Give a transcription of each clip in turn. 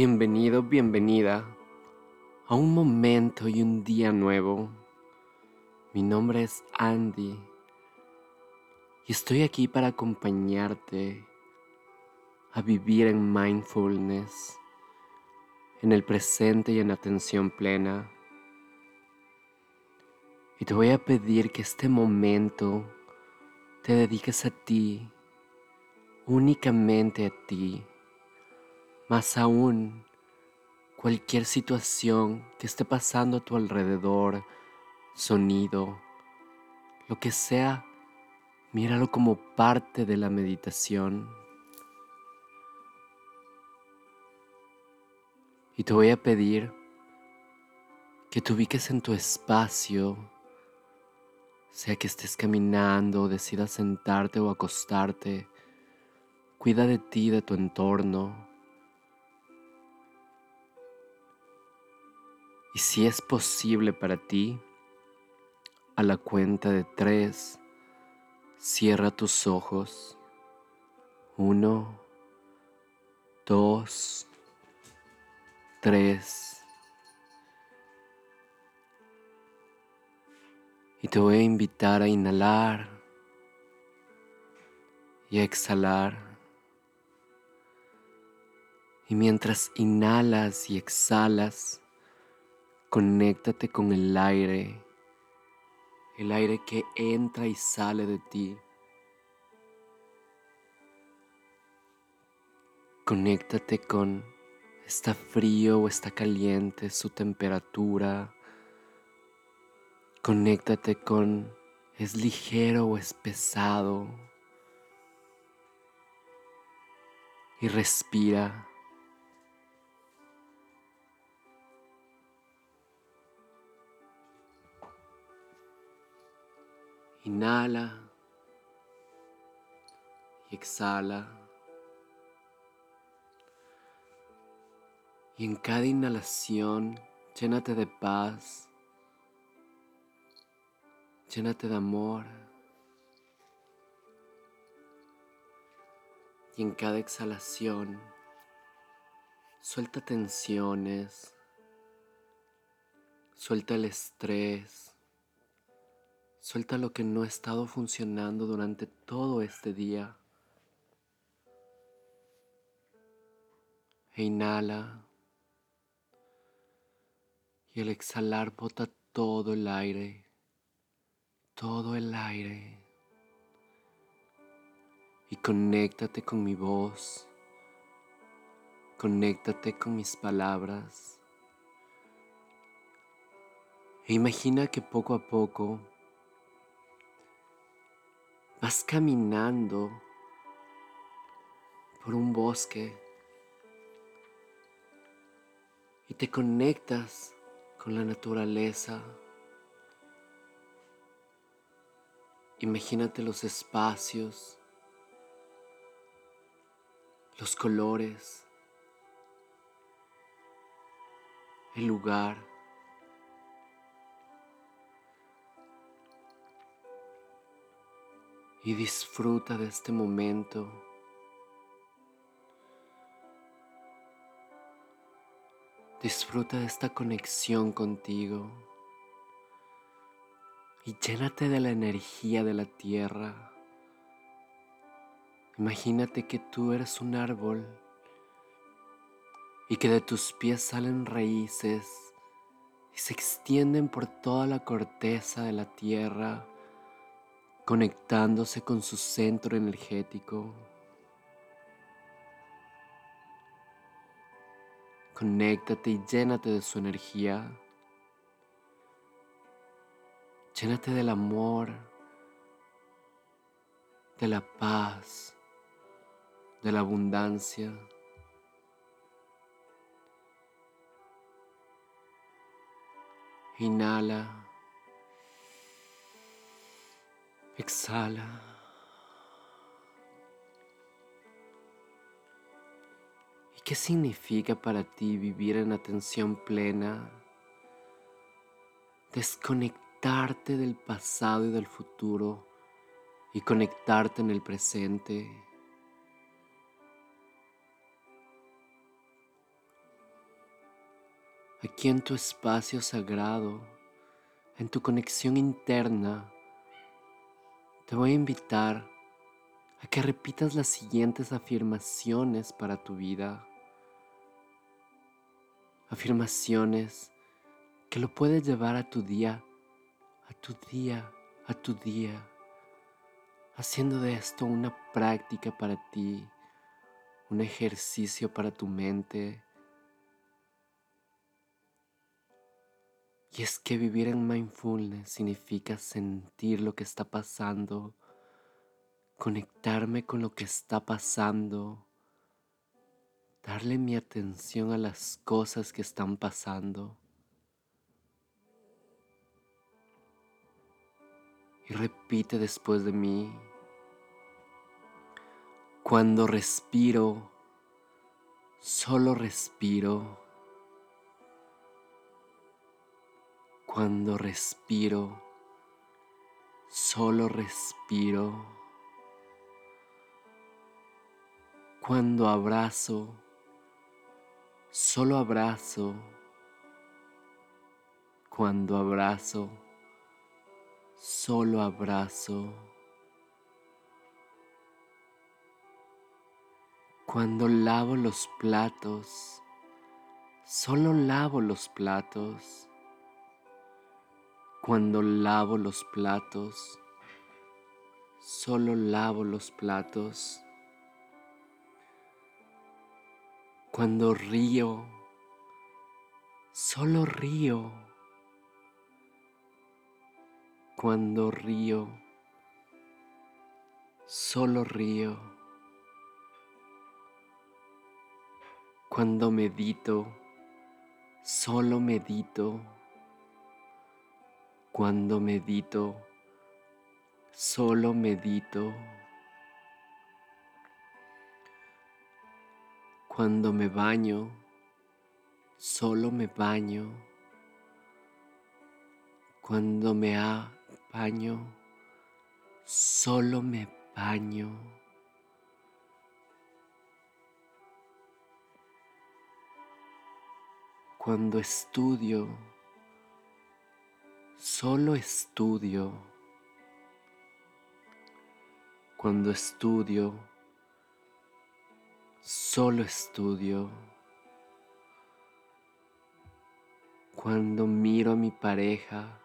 Bienvenido, bienvenida a un momento y un día nuevo. Mi nombre es Andy y estoy aquí para acompañarte a vivir en mindfulness, en el presente y en atención plena. Y te voy a pedir que este momento te dediques a ti, únicamente a ti más aún, cualquier situación que esté pasando a tu alrededor, sonido, lo que sea, míralo como parte de la meditación. Y te voy a pedir que te ubiques en tu espacio, sea que estés caminando, decidas sentarte o acostarte. Cuida de ti, de tu entorno. Y si es posible para ti, a la cuenta de tres, cierra tus ojos. Uno, dos, tres. Y te voy a invitar a inhalar y a exhalar. Y mientras inhalas y exhalas, Conéctate con el aire, el aire que entra y sale de ti. Conéctate con está frío o está caliente, su temperatura. Conéctate con es ligero o es pesado. Y respira. Inhala y exhala. Y en cada inhalación, llénate de paz, llénate de amor. Y en cada exhalación, suelta tensiones, suelta el estrés, Suelta lo que no ha estado funcionando durante todo este día. E inhala. Y al exhalar bota todo el aire. Todo el aire. Y conéctate con mi voz. Conéctate con mis palabras. E imagina que poco a poco Vas caminando por un bosque y te conectas con la naturaleza. Imagínate los espacios, los colores, el lugar. Y disfruta de este momento. Disfruta de esta conexión contigo y llénate de la energía de la tierra. Imagínate que tú eres un árbol y que de tus pies salen raíces y se extienden por toda la corteza de la tierra conectándose con su centro energético. Conéctate y llénate de su energía. Llénate del amor, de la paz, de la abundancia. Inhala. Exhala. ¿Y qué significa para ti vivir en atención plena? Desconectarte del pasado y del futuro y conectarte en el presente. aquí en tu espacio sagrado, en tu conexión interna, te voy a invitar a que repitas las siguientes afirmaciones para tu vida. Afirmaciones que lo puedes llevar a tu día, a tu día, a tu día, haciendo de esto una práctica para ti, un ejercicio para tu mente. Y es que vivir en mindfulness significa sentir lo que está pasando, conectarme con lo que está pasando, darle mi atención a las cosas que están pasando. Y repite después de mí, cuando respiro, solo respiro. Cuando respiro, solo respiro. Cuando abrazo, solo abrazo. Cuando abrazo, solo abrazo. Cuando lavo los platos, solo lavo los platos. Cuando lavo los platos, solo lavo los platos. Cuando río, solo río. Cuando río, solo río. Cuando medito, solo medito. Cuando medito, solo medito. Cuando me baño, solo me baño. Cuando me baño, solo me baño. Cuando estudio, solo estudio. Cuando estudio, solo estudio. Cuando miro a mi pareja,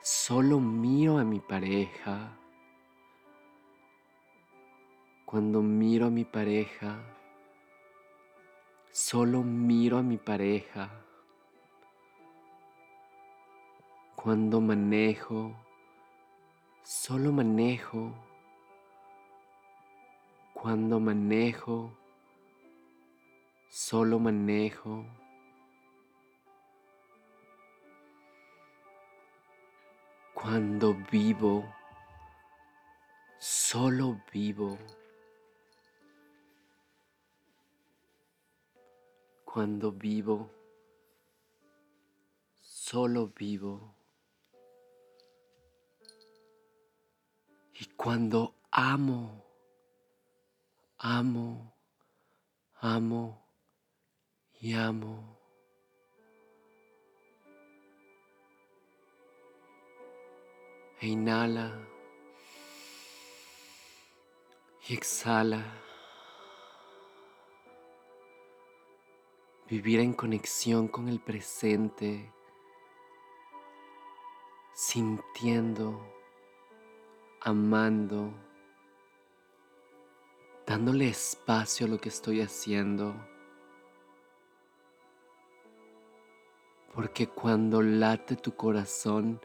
solo miro a mi pareja. Cuando miro a mi pareja, Solo miro a mi pareja. Cuando manejo, solo manejo. Cuando manejo, solo manejo. Cuando vivo, solo vivo. Cuando vivo, solo vivo. Y cuando amo, amo, amo y amo. E inhala y exhala. vivir en conexión con el presente, sintiendo, amando, dándole espacio a lo que estoy haciendo. Porque cuando late tu corazón,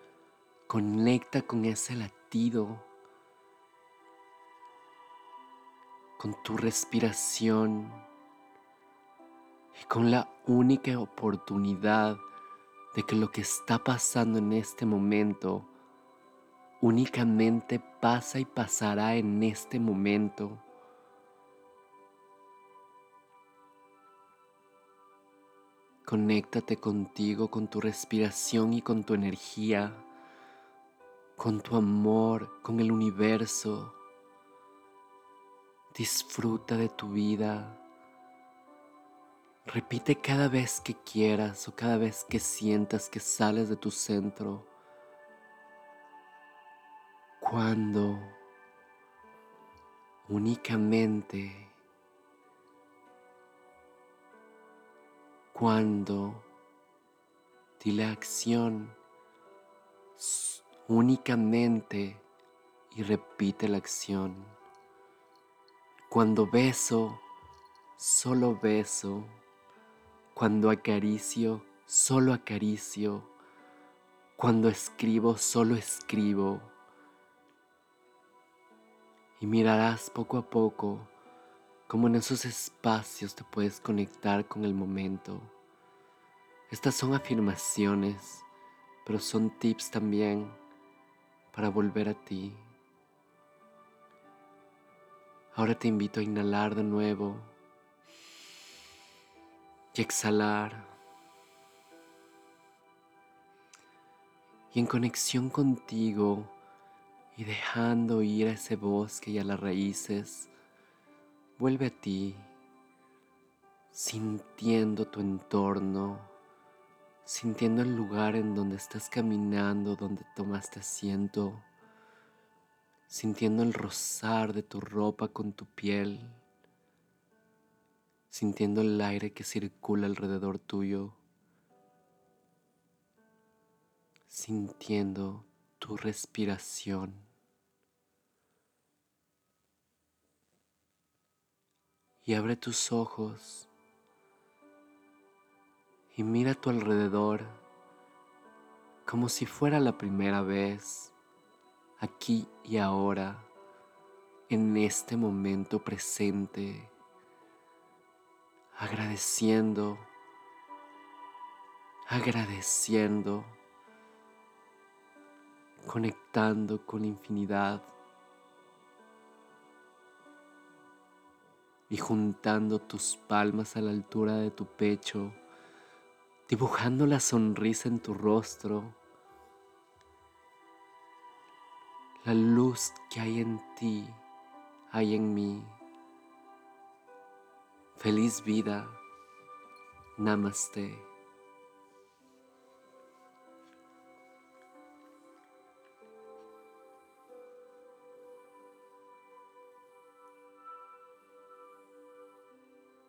conecta con ese latido, con tu respiración y con la única oportunidad de que lo que está pasando en este momento únicamente pasa y pasará en este momento. Conéctate contigo, con tu respiración y con tu energía, con tu amor, con el universo. Disfruta de tu vida Repite cada vez que quieras o cada vez que sientas que sales de tu centro. Cuando únicamente, cuando dile acción únicamente y repite la acción. Cuando beso, solo beso. Cuando acaricio, solo acaricio. Cuando escribo, solo escribo. Y mirarás poco a poco cómo en esos espacios te puedes conectar con el momento. Estas son afirmaciones, pero son tips también para volver a ti. Ahora te invito a inhalar de nuevo y exhalar. Y en conexión contigo y dejando ir a ese bosque y a las raíces, vuelve a ti, sintiendo tu entorno, sintiendo el lugar en donde estás caminando, donde tomaste asiento, sintiendo el rozar de tu ropa con tu piel sintiendo el aire que circula alrededor tuyo, sintiendo tu respiración. Y abre tus ojos y mira a tu alrededor como si fuera la primera vez, aquí y ahora, en este momento presente agradeciendo, agradeciendo, conectando con infinidad y juntando tus palmas a la altura de tu pecho, dibujando la sonrisa en tu rostro, la luz que hay en ti, hay en mí. Feliz vida. Namaste.